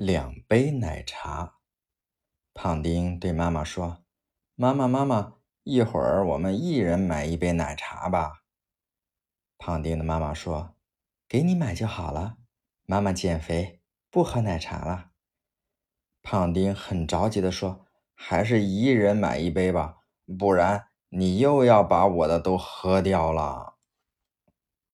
两杯奶茶。胖丁对妈妈说：“妈妈，妈妈，一会儿我们一人买一杯奶茶吧。”胖丁的妈妈说：“给你买就好了，妈妈减肥不喝奶茶了。”胖丁很着急地说：“还是一人买一杯吧，不然你又要把我的都喝掉了。”